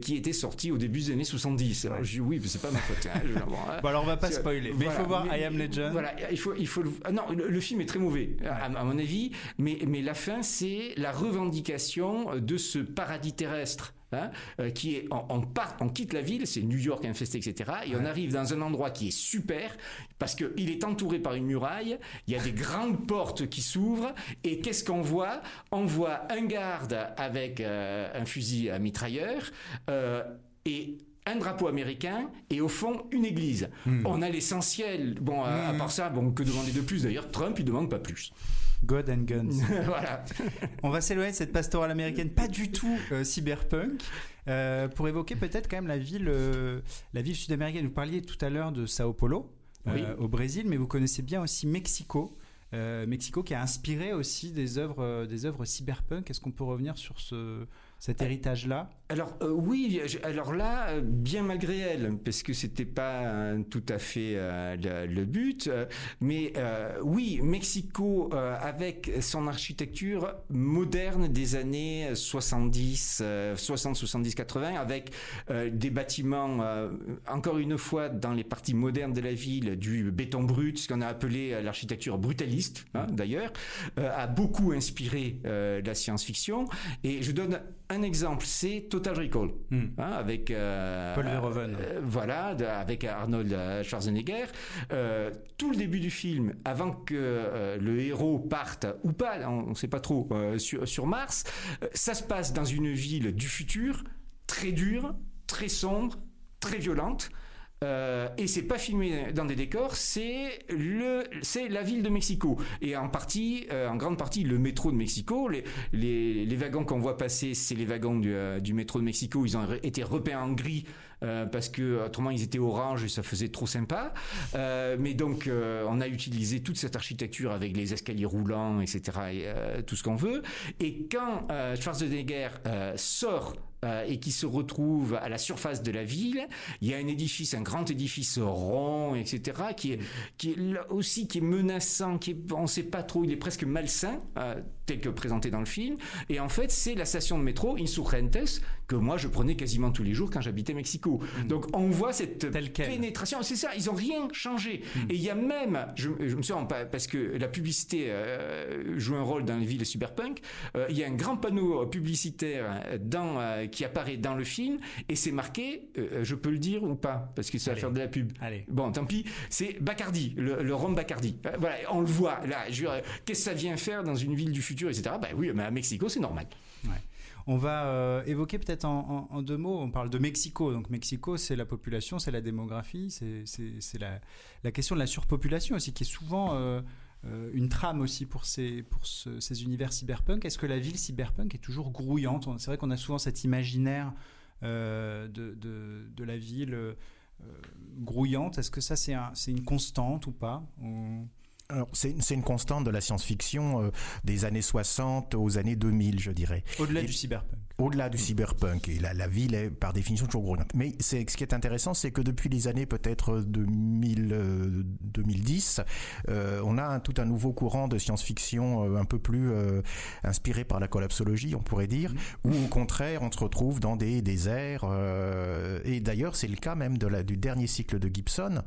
qui était sorti au début des années 70. Alors je dis oui, mais c'est pas ma faute. Hein, bon, alors on va pas spoiler, mais il faut voir I Am Legend. Voilà, il faut, il faut. Ah non, le, film est très mauvais à, mon avis, mais mais la fin c'est la revendication de ce paradis terrestre Hein, euh, qui est on, part, on quitte la ville, c'est New York infesté, etc. Et on arrive dans un endroit qui est super parce qu'il est entouré par une muraille. Il y a des grandes portes qui s'ouvrent et qu'est-ce qu'on voit? On voit un garde avec euh, un fusil à mitrailleur euh, et un drapeau américain et au fond une église. Hmm. On a l'essentiel. Bon, à, hmm. part ça, bon, que demander de plus? D'ailleurs, Trump, il demande pas plus. God and Guns. voilà. On va s'éloigner de cette pastorale américaine, pas du tout euh, cyberpunk, euh, pour évoquer peut-être quand même la ville, euh, la ville sud-américaine. Vous parliez tout à l'heure de Sao Paulo, au Brésil, mais vous connaissez bien aussi Mexico. Mexico qui a inspiré aussi des œuvres, des œuvres cyberpunk. Est-ce qu'on peut revenir sur ce, cet héritage-là? Alors euh, oui, alors là, euh, bien malgré elle, parce que c'était pas tout à fait euh, le, but, mais oui, Mexico avec son architecture moderne des années 70, 60, 70, 80, avec des bâtiments, encore une fois, dans les parties modernes de la ville, du béton brut, ce qu'on a appelé l'architecture brutaliste, hein, d'ailleurs, a beaucoup inspiré la science-fiction. Et je donne un exemple, c'est Total Recall, hmm. hein, avec euh, Paul Verhoeven. Euh, voilà, avec Arnold euh, Schwarzenegger. tout le début du film, avant que le héros parte ou pas, on ne sait pas trop, sur, sur Mars, ça se passe dans une ville du futur, très dure, très sombre, très violente. Euh, et c'est pas filmé dans des décors, c'est le, c'est la ville de Mexico et en partie, euh, en grande partie, le métro de Mexico. Les, les, les wagons qu'on voit passer, c'est les wagons du, euh, du, métro de Mexico. Ils ont été repeints en gris euh, parce que autrement ils étaient orange et ça faisait trop sympa. mais donc on a utilisé toute cette architecture avec les escaliers roulants, etc. Et, tout ce qu'on veut. Et quand Schwarzenegger sort euh, et qui se retrouve à la surface de la ville. Il y a un édifice, un grand édifice rond, etc., qui est, est aussi qui est menaçant, qui est, on ne sait pas trop, il est presque malsain, euh, tel que présenté dans le film. Et en fait, c'est la station de métro Insurgentes que moi je prenais quasiment tous les jours quand j'habitais Mexico. Mm. Donc on voit cette pénétration. C'est ça, ils ont rien changé. Mm. Et il y a même, je, je me souviens parce que la publicité euh, joue un rôle dans les villes cyberpunk. il y a un grand panneau publicitaire dans qui apparaît dans le film et c'est marqué, euh, euh, je peux le dire ou pas Parce que ça va faire de la pub. Allez. Bon, tant pis, c'est Bacardi, le, le rhum Bacardi. Euh, voilà, on le voit là. Qu'est-ce que ça vient faire dans une ville du futur, etc. Bah oui, mais à Mexico, c'est normal. On va évoquer peut-être en, deux mots, on parle de Mexico. Donc Mexico, c'est la population, c'est la démographie, c'est la, question de la surpopulation aussi, qui est souvent euh, une trame aussi pour ces, univers cyberpunk. Est-ce que la ville cyberpunk est toujours grouillante? C'est vrai qu'on a souvent cet imaginaire euh, de, la ville euh, grouillante. Est-ce que ça, c'est un, une constante ou pas? C'est, une constante de la science-fiction des années 60 aux années 2000, je dirais. Au-delà du cyberpunk au-delà du cyberpunk. Et la, la, ville est par définition toujours gros. Mais c'est, ce qui est intéressant, c'est que depuis les années peut-être 2000, 2010, euh, euh, on a un, tout un nouveau courant de science-fiction euh, un peu plus inspiré par la collapsologie, on pourrait dire, mmh. où au contraire on se retrouve dans des déserts. Et d'ailleurs, c'est le cas même de la, du dernier cycle de Gibson,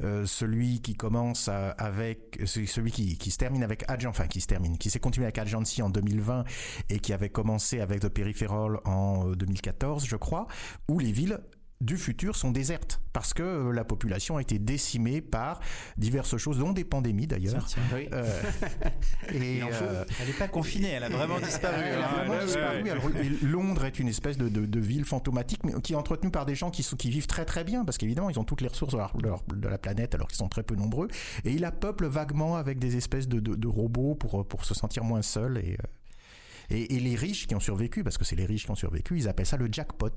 celui qui commence avec celui qui, qui, se termine avec Agent, enfin qui se termine, qui s'est continué avec Agency en 2020 et qui avait commencé avec The Peripheral en 2014, je crois, où les villes du futur sont désertes parce que euh, la population a été décimée par diverses choses, dont des pandémies d'ailleurs. Euh, et euh, elle n'est pas confinée, elle a vraiment disparu. Elle a vraiment disparu. Londres est une espèce de, ville fantomatique, mais qui est entretenue par des gens qui, qui vivent très très bien, parce qu'évidemment ils ont toutes les ressources de, la planète alors qu'ils sont très peu nombreux, et ils la peuplent vaguement avec des espèces de, robots pour, pour se sentir moins seuls. Et, et, et, les riches qui ont survécu, parce que c'est les riches qui ont survécu, ils appellent ça le jackpot,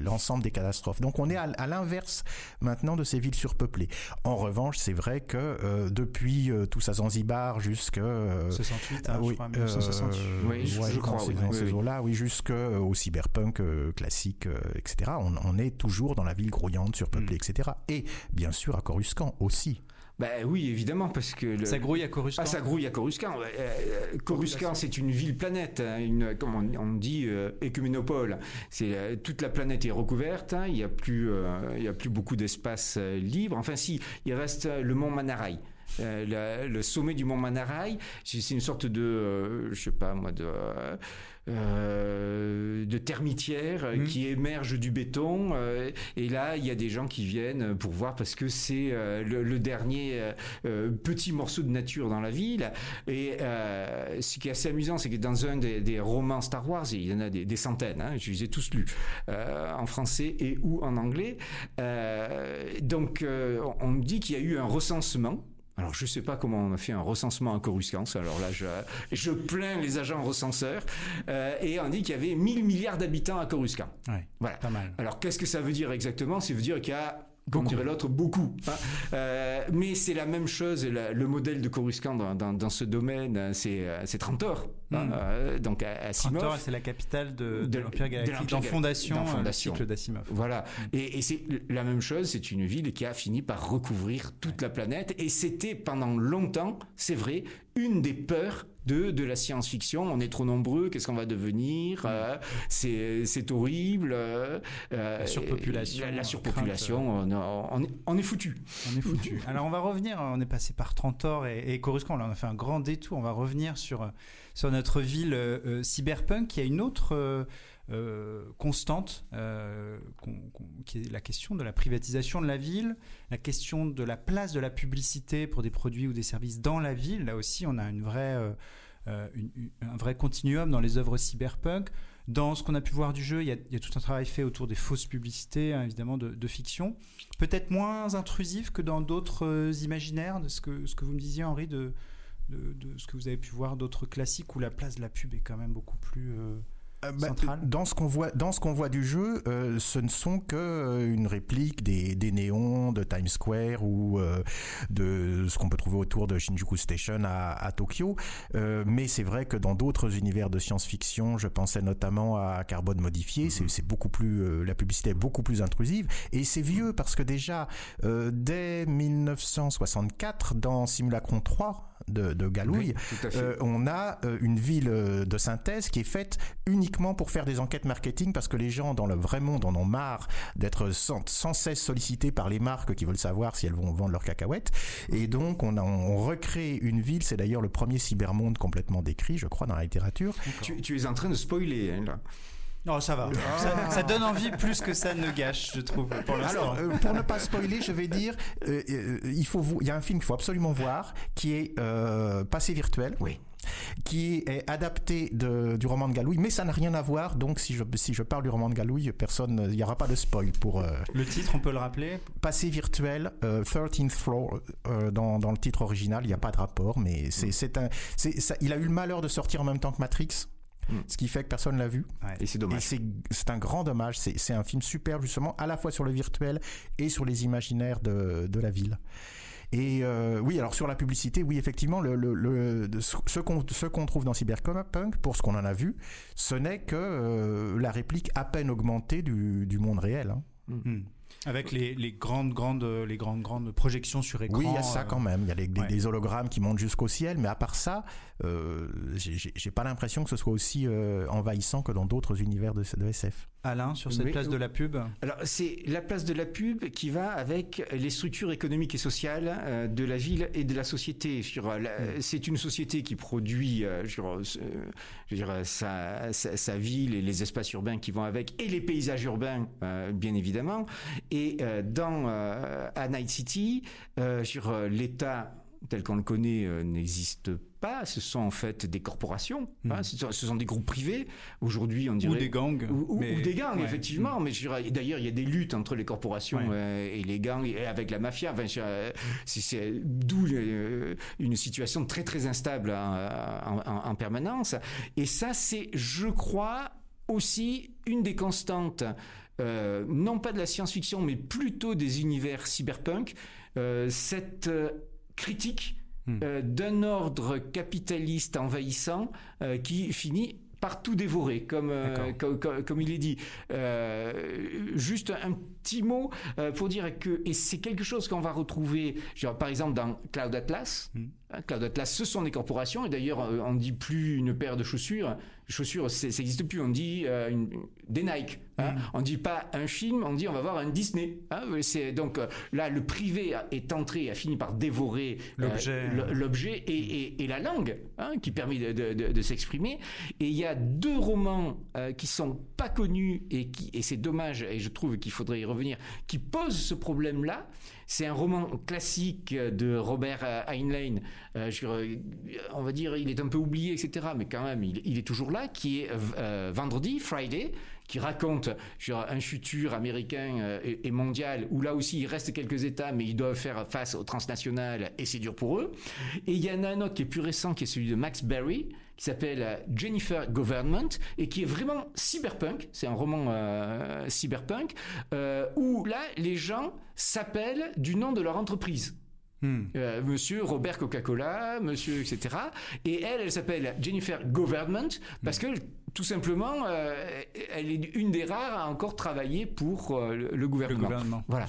l'ensemble des catastrophes. Donc on est à, l'inverse maintenant de ces villes surpeuplées. En revanche, c'est vrai que euh, depuis euh, tout ça Zanzibar jusqu'à euh, 68, hein, oui, je crois, 1968. Euh, oui, je, je crois, oui, dans ces là oui, jusqu'au cyberpunk classique, etc. On, on, est toujours dans la ville grouillante, surpeuplée, mm. etc. Et bien sûr à Coruscant aussi. Ben oui, évidemment, parce que... Le... Ça grouille à Coruscant Ah, ça grouille à Coruscant. Euh, Coruscant, c'est une ville-planète, hein, une, comme on, dit, euh, écuménopole. C'est, euh, toute la planète est recouverte, hein, il n'y a, plus, il y a plus beaucoup d'espace libre. Enfin si, il reste le mont Manarai. Euh, le sommet du mont Manarai, c'est une sorte de, euh, je sais pas moi, de euh, de termitière mmh. qui émerge du béton. et là, il y a des gens qui viennent pour voir parce que c'est le, dernier petit morceau de nature dans la ville. Et ce qui est assez amusant, c'est que dans un des, romans Star Wars, il y en a des, centaines, hein, je les ai tous lus, en français et ou en anglais. donc, on me dit qu'il y a eu un recensement alors je ne sais pas comment on a fait un recensement à Coruscant. Alors là, je, je plains les agents recenseurs. Euh, et on dit qu'il y avait 1000 milliards d'habitants à Coruscant. Ouais, voilà. Pas mal. Alors qu'est-ce que ça veut dire exactement? Ça veut dire qu'il y a comme dirait l'autre, beaucoup. Hein. Euh, mais c'est la même chose, le modèle de Coruscant dans, dans, dans ce domaine, c'est, euh, c'est Trantor. Hein, mm. euh, donc c'est la capitale de, de, l'Empire Galactique, dans Fondation, dans Fondation. cycle d'Asimov. Voilà. Mm. Et, et, c'est la même chose, c'est une ville qui a fini par recouvrir toute la planète. Et c'était pendant longtemps, c'est vrai, une des peurs de, de la science-fiction. On est trop nombreux, qu'est-ce qu'on va devenir mm. euh, C'est horrible. Euh, la surpopulation. La, surpopulation, on, on, est, on, est, foutu. On est foutu. Alors on va revenir, on est passé par Trantor et, et Coruscant, là on a fait un grand détour, on va revenir sur, sur notre ville euh, cyberpunk. Y a une autre... Euh, constante, euh, qui est la question de la privatisation de la ville, la question de la place de la publicité pour des produits ou des services dans la ville. Là aussi, on a euh, un vrai continuum dans les œuvres cyberpunk. Dans ce qu'on a pu voir du jeu, il y, a, tout un travail fait autour des fausses publicités, hein, évidemment, de, fiction. Peut-être moins intrusif que dans d'autres imaginaires, de ce que, ce que vous me disiez, Henri, de, de, ce que vous avez pu voir d'autres classiques où la place de la pub est quand même beaucoup plus bah, dans ce qu'on voit, dans ce qu'on voit du jeu, euh, ce ne sont que euh, une réplique des, des néons de Times Square ou de ce qu'on peut trouver autour de Shinjuku Station à, à Tokyo. mais c'est vrai que dans d'autres univers de science-fiction, je pensais notamment à Carbone modifié, mm-hmm. c'est beaucoup plus, la publicité est beaucoup plus intrusive et c'est vieux parce que déjà dès 1964 dans Simulacron 3 de, de Galouille, on a une ville de synthèse qui est faite uniquement pour faire des enquêtes marketing parce que les gens dans le vrai monde en ont marre d'être sans, cesse sollicités par les marques qui veulent savoir si elles vont vendre leurs cacahuètes. Et donc, on, a, on recrée une ville. C'est d'ailleurs le premier cybermonde complètement décrit, je crois, dans la littérature. Tu, es en train de spoiler, hein, là. Non, ça va. Ah. Ça, donne envie plus que ça ne gâche, je trouve, pour l'instant. Alors, euh, pour ne pas spoiler, je vais dire, euh, euh, il faut, il y a un film qu'il faut absolument voir, qui est Passé virtuel. Oui qui est adapté de, du roman de Galouille, mais ça n'a rien à voir. Donc, si je, si je parle du roman de Galouille, personne, il n'y aura pas de spoil pour. Euh, le titre, on peut le rappeler? Passé virtuel, 13th euh, Floor, euh, dans, dans, le titre original, il n'y a pas de rapport, mais c'est, c'est un, c'est, ça, il a eu le malheur de sortir en même temps que Matrix. Hmm. Ce qui fait que personne l'a vu. Et c'est dommage. c'est, c'est un grand dommage. C'est, c'est un film super, justement, à la fois sur le virtuel et sur les imaginaires de, de la ville. Et euh, oui, alors sur la publicité, oui, effectivement, le, le, le ce qu'on ce qu'on trouve dans Cyberpunk, pour ce qu'on en a vu, ce n'est que euh, la réplique à peine augmentée du, du monde réel. Hein. Mm. Avec les, les, grandes, grandes, les grandes, grandes projections sur écran. Oui, il y a ça quand même. Il y a les, des, hologrammes qui montent jusqu'au ciel, mais à part ça, euh, j'ai pas l'impression que ce soit aussi euh, envahissant que dans d'autres univers de, de SF. Alain, sur cette place de la pub Alors, c'est la place de la pub qui va avec les structures économiques et sociales euh, de la ville et de la société. Mm. C'est une société qui produit je veux sa, sa, sa, ville et les espaces urbains qui vont avec, et les paysages urbains, bien évidemment. Et dans à Night City, sur l'État tel qu'on le connaît euh, n'existe pas. Ce sont en fait des corporations. Hein. Hmm. ce, sont, des groupes privés. Aujourd'hui, on dirait ou des gangs. Ou, des gangs, effectivement. Mais d'ailleurs, il y a des luttes entre les corporations euh, et les gangs et avec la mafia. Enfin, c'est d'où euh, une situation très très instable en, permanence. Et ça, c'est, je crois, aussi une des constantes. non pas de la science-fiction, mais plutôt des univers cyberpunk, cette critique hmm. euh, d'un ordre capitaliste envahissant euh, qui finit par tout dévorer, comme, euh, comme, comme, il est dit. Euh, juste un petit mot euh, pour dire que, et c'est quelque chose qu'on va retrouver, genre, par exemple, dans Cloud Atlas. Hmm. Hein, Cloud Atlas, ce sont des corporations, et d'ailleurs, on ne dit plus une paire de chaussures, chaussures, ça n'existe plus. On dit euh, une, des Nike. Hein. Mm. On dit pas un film, on dit on va voir un Disney. Hein. C'est donc euh, là le privé est entré, a fini par dévorer euh, l'objet et, et, la langue hein, qui permet de, de, de, s'exprimer. Et il y a deux romans qui sont pas connus et qui et c'est dommage et je trouve qu'il faudrait y revenir, qui posent ce problème-là. C'est un roman classique de Robert Heinlein. on va dire, il est un peu oublié, etc. Mais quand même, il, il est toujours là qui est euh, vendredi, Friday, qui raconte sur un futur américain euh, et, mondial où là aussi il reste quelques États, mais ils doivent faire face aux transnationales et c'est dur pour eux. Et il y en a un autre qui est plus récent, qui est celui de Max Berry, qui s'appelle euh, Jennifer Government et qui est vraiment cyberpunk. C'est un roman cyberpunk où là les gens s'appellent du nom de leur entreprise. Hmm. Euh, monsieur Robert Coca-Cola, monsieur etc. Et elle, elle s'appelle Jennifer Government parce hmm. que tout simplement, euh, elle est une des rares à encore travailler pour euh, le, gouvernement. Le gouvernement. Voilà.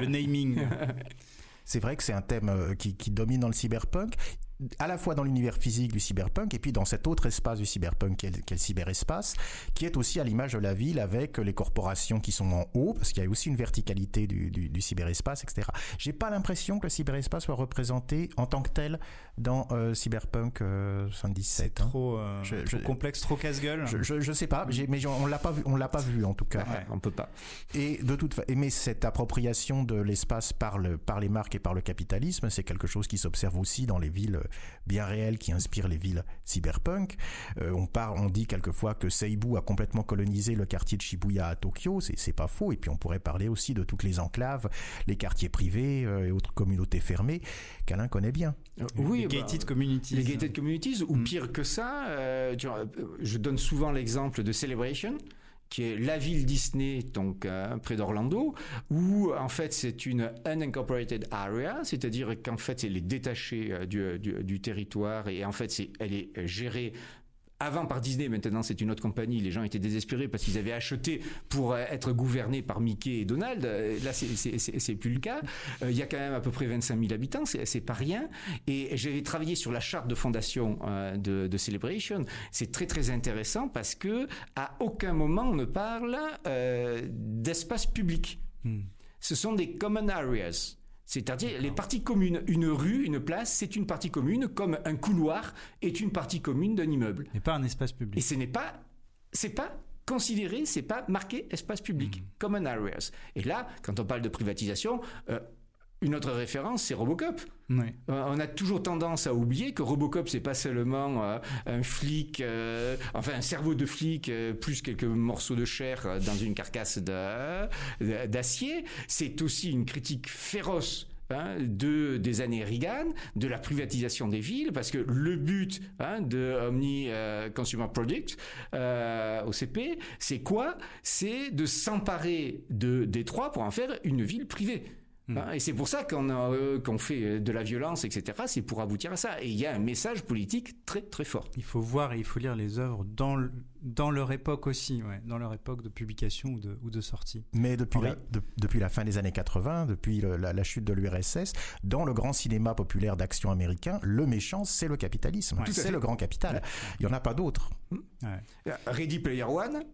Le naming. C'est vrai que c'est un thème qui, qui, domine dans le cyberpunk à la fois dans l'univers physique du cyberpunk et puis dans cet autre espace du cyberpunk qui est, le cyberespace, qui est aussi à l'image de la ville avec les corporations qui sont en haut, parce qu'il y a aussi une verticalité du, du, cyberespace, etc. J'ai pas l'impression que le cyberespace soit représenté en tant que tel dans euh, Cyberpunk 77. Euh, hein. Trop, euh, trop, complexe, trop casse-gueule. Je, je, sais pas, mais on l'a pas vu, on l'a pas vu en tout cas. on peut pas. Et de toute façon, mais cette appropriation de l'espace par le, par les marques et par le capitalisme, c'est quelque chose qui s'observe aussi dans les villes bien réelles qui inspirent les villes cyberpunk. on parle, on dit quelquefois que Seibu a complètement colonisé le quartier de Shibuya à Tokyo, c'est pas faux. Et puis on pourrait parler aussi de toutes les enclaves, les quartiers privés et autres communautés fermées qu'Alain connaît bien. Oui, les gated bah, communities. Les gated communities, ou mm. pire que ça, euh, je donne souvent l'exemple de Celebration qui est la ville Disney, donc euh, près d'Orlando, où en fait c'est une unincorporated area, c'est-à-dire qu'en fait elle est détachée euh, du, du, du, territoire et en fait c'est, elle est gérée avant par Disney, maintenant c'est une autre compagnie. Les gens étaient désespérés parce qu'ils avaient acheté pour euh, être gouvernés par Mickey et Donald. Euh, là, c'est plus le cas. Euh, il y a quand même à peu près 25 000 habitants, c'est pas rien. Et j'ai travaillé sur la charte de fondation de, de, Celebration. C'est très très intéressant parce que à aucun moment on ne parle d'espace public. Hmm. Ce sont des common areas. C'est-à-dire les parties communes. Une rue, une place, c'est une partie commune, comme un couloir est une partie commune d'un immeuble. Mais pas un espace public. Et ce n'est pas, c'est pas considéré, c'est pas marqué espace public, mmh. common areas. Et là, quand on parle de privatisation, euh, une autre référence, c'est Robocop. Oui. Euh, on a toujours tendance à oublier que Robocop, c'est pas seulement euh, un flic, enfin un cerveau de flic plus quelques morceaux de chair dans une carcasse d'acier. C'est aussi une critique féroce Hein, de, des années Reagan, de la privatisation des villes, parce que le but hein, de Omni euh, Consumer Product, euh, OCP, c'est quoi? C'est de s'emparer de Détroit pour en faire une ville privée. Hmm. Hein, et c'est pour ça qu'on euh, qu'on fait de la violence, etc. C'est pour aboutir à ça. Et il y a un message politique très très fort. Il faut voir et il faut lire les œuvres dans, dans leur époque aussi, ouais, dans leur époque de publication ou de, ou de sortie. Mais depuis, la, depuis la fin des années 80, depuis la, chute de l'URSS, dans le grand cinéma populaire d'action américain, le méchant, c'est le capitalisme. c'est le grand capital. Il n'y en a pas d'autre. Ready Player One,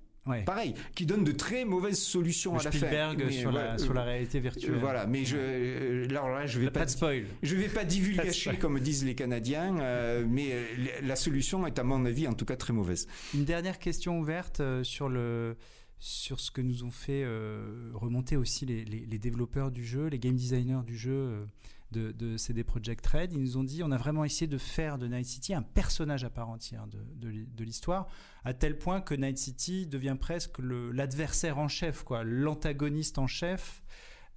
Pareil, qui donne de très mauvaises solutions à la fin. sur, la, sur la réalité virtuelle. voilà, mais je, euh, là, je vais pas, de spoil. Je vais pas divulgacher comme disent les Canadiens, euh, mais euh, la solution est à mon avis en tout cas très mauvaise. Une dernière question ouverte sur le sur ce que nous ont fait remonter aussi les, les, développeurs du jeu, les game designers du jeu de, CD Projekt Red. Ils nous ont dit on a vraiment essayé de faire de Night City un personnage à part entière de, de, l'histoire, à tel point que Night City devient presque l'adversaire en chef, quoi, l'antagoniste en chef.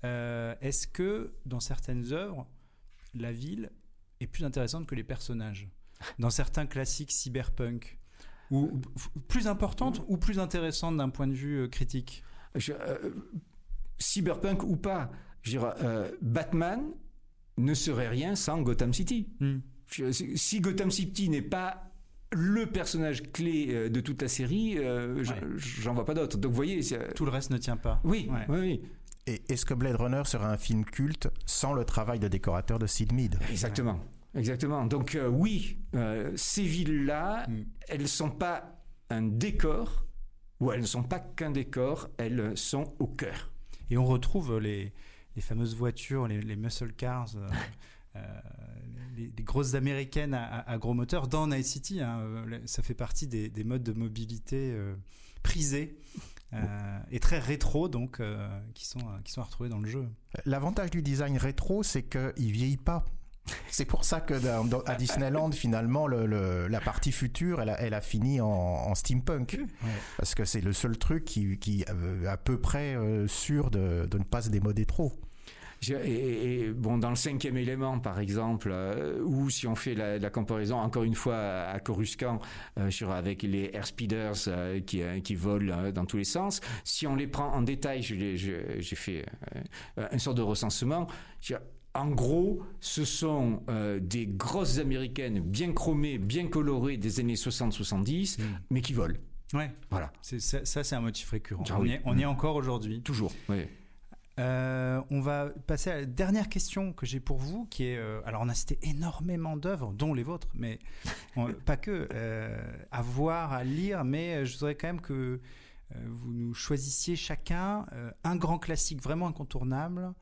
Euh, est-ce que dans certaines œuvres, la ville est plus intéressante que les personnages? Dans certains classiques cyberpunk? Ou plus importante ou plus intéressante d'un point de vue euh, critique? Euh, Cyberpunk ou pas, Batman ne serait rien sans Gotham City. Hmm. Si Gotham City n'est pas le personnage clé de toute la série, j'en vois pas d'autres. Donc vous voyez, tout le reste ne tient pas. Oui, oui, oui. Et est-ce que Blade Runner sera un film culte sans le travail de décorateur de Sid Mead? Exactement. Exactement. Donc oui, ces villes-là, mm. elles ne sont pas un décor, ou elles ne sont pas qu'un décor, elles sont au cœur. Et on retrouve les, les fameuses voitures, les, muscle cars, euh, euh, les, grosses américaines à, gros moteurs dans Night City. Hein, ça fait partie des, modes de mobilité euh, prisés. et très rétro donc qui sont qui sont retrouvés dans le jeu. L'avantage du design rétro c'est qu'il vieillit pas. C'est pour ça que à Disneyland, finalement, la partie future, elle a, fini en, steampunk. Parce que c'est le seul truc qui, est euh, à peu près euh, sûr de, ne pas se démoder trop. Et, bon, dans le cinquième élément, par exemple, euh, ou si on fait la, comparaison, encore une fois, à Coruscant, sur, avec les airspeeders qui, qui volent dans tous les sens, si on les prend en détail, j'ai fait un sort de recensement, en gros, ce sont euh, des grosses américaines bien chromées, bien colorées des années 60-70, hmm. mais qui volent. Ouais. Voilà. Ça, c'est un motif récurrent. Ah on, y est, on, encore aujourd'hui. Toujours. Oui. Euh, on va passer à la dernière question que j'ai pour vous, qui est euh, alors on a cité énormément d'œuvres, dont les vôtres, mais pas que à voir, à lire, mais je voudrais quand même que vous nous choisissiez chacun un grand classique vraiment incontournable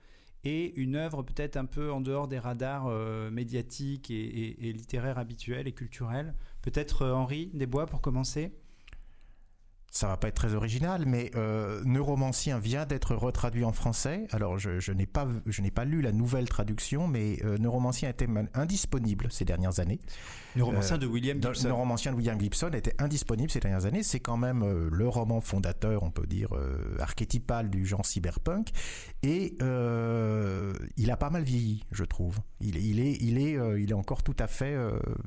et une œuvre peut-être un peu en dehors des radars euh, médiatiques et, littéraires habituels et culturels. Peut-être euh, Henri Desbois pour commencer ça va pas être très original, mais euh, Neuromancien vient d'être retraduit en français. Alors je, je n'ai pas je n'ai pas lu la nouvelle traduction, mais euh, Neuromancien était indisponible ces dernières années. Neuromancien de William Gibson. Neuromancien de William Gibson était indisponible ces dernières années. C'est quand même euh, le roman fondateur, on peut dire euh, archétypal du genre cyberpunk, et euh, il a pas mal vieilli, je trouve. Il, il est il est il est encore tout à fait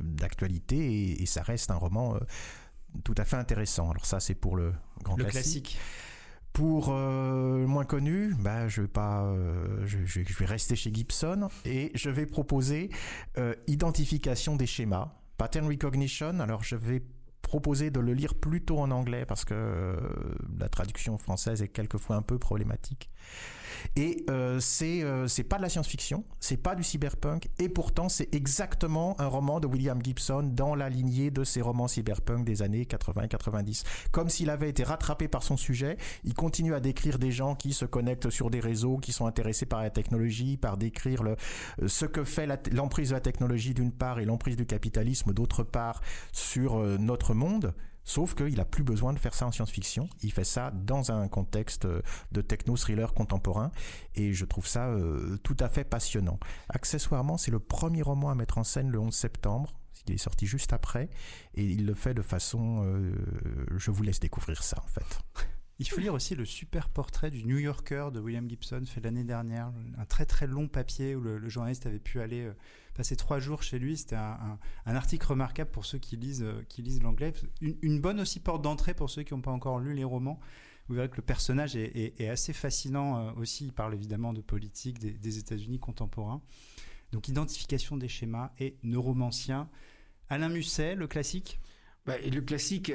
d'actualité et, et, ça reste un roman tout à fait intéressant. Alors ça, c'est pour le grand classique. Pour euh, le moins connu, bah, je vais pas, euh, je, vais rester chez Gibson et je vais proposer euh, identification des schémas, pattern recognition. Alors je vais proposer de le lire plutôt en anglais parce que la traduction française est quelquefois un peu problématique. Et euh, c'est euh, c'est pas de la science-fiction, c'est pas du cyberpunk, et pourtant c'est exactement un roman de William Gibson dans la lignée de ses romans cyberpunk des années 80-90. Comme s'il avait été rattrapé par son sujet, il continue à décrire des gens qui se connectent sur des réseaux, qui sont intéressés par la technologie, par décrire le, euh, ce que fait l'emprise de la technologie d'une part et l'emprise du capitalisme d'autre part sur euh, notre monde. Sauf qu'il n'a plus besoin de faire ça en science-fiction. Il fait ça dans un contexte de techno-thriller contemporain. Et je trouve ça euh, tout à fait passionnant. Accessoirement, c'est le premier roman à mettre en scène le 11 septembre. Il est sorti juste après. Et il le fait de façon... Euh, je vous laisse découvrir ça, en fait. Il faut lire aussi le super portrait du New Yorker de William Gibson, fait l'année dernière. Un très très long papier où le, journaliste avait pu aller... Euh, passé trois jours chez lui. C'était un, article remarquable pour ceux qui lisent, euh, lisent l'anglais. Une, bonne aussi porte d'entrée pour ceux qui n'ont pas encore lu les romans. Vous verrez que le personnage est, assez fascinant euh, aussi. Il parle évidemment de politique des, États-Unis contemporains. Donc identification des schémas et neuromancien. Alain Musset, le classique? Bah, Le classique,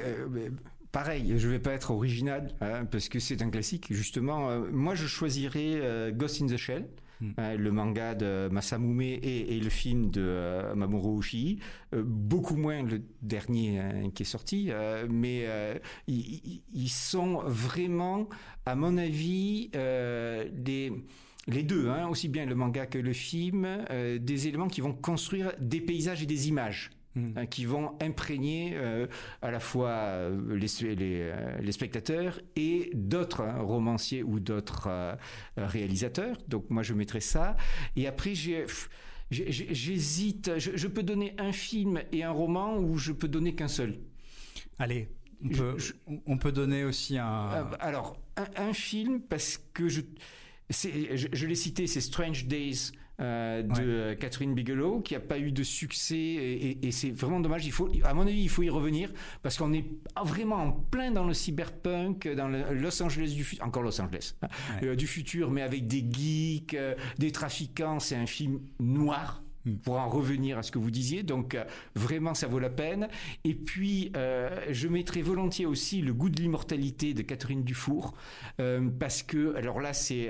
pareil, je ne vais pas être original hein, parce que c'est un classique. Justement, moi je choisirais Ghost in the Shell. Hmm. Euh, le manga de Masamume et, le film de euh, Mamoru Oshii. Euh, beaucoup moins le dernier hein, qui est sorti, mais ils sont vraiment, à mon avis, des les deux, hein, aussi bien le manga que le film, des éléments qui vont construire des paysages et des images. Hmm. Hein, qui vont imprégner euh, à la fois euh, les, les, euh, les, spectateurs et d'autres hein, romanciers ou d'autres réalisateurs. Donc moi je mettrais ça. Et après j'hésite. Je, peux donner un film et un roman ou je peux donner qu'un seul? Allez. On peut, on peut, donner aussi un. Alors, un, film, parce que je, je, je l'ai cité, c'est Strange Days euh, de Catherine Bigelow qui a pas eu de succès et, c'est vraiment dommage. Il faut, à mon avis, il faut y revenir parce qu'on est vraiment en plein dans le cyberpunk, dans le Los Angeles du futur, encore Los Angeles euh, du futur, mais avec des geeks, euh, des trafiquants. C'est un film noir. Hmm. pour en revenir à ce que vous disiez. Donc euh, vraiment, ça vaut la peine. Et puis, euh, je mettrai volontiers aussi le goût de l'immortalité de Catherine Dufour, euh, parce que, alors là, c'est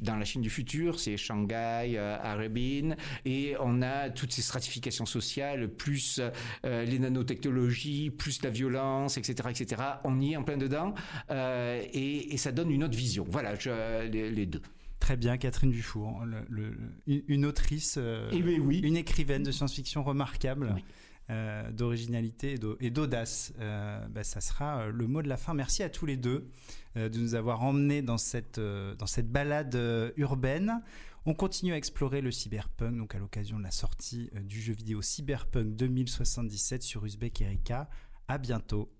dans la Chine du futur, c'est Shanghai, Harbin, et on a toutes ces stratifications sociales, plus les nanotechnologies, plus la violence, etc., etc. On y est en plein dedans, et, ça donne une autre vision. Voilà, les deux. Très bien, Catherine Dufour, une autrice, euh, eh ben une écrivaine de science-fiction remarquable. Euh, d'originalité et d'audace. Euh, bah, ça sera le mot de la fin. Merci à tous les deux de nous avoir emmenés dans cette, dans cette balade urbaine. On continue à explorer le cyberpunk, donc à l'occasion de la sortie du jeu vidéo Cyberpunk 2077 sur Uzbek Erika. À bientôt.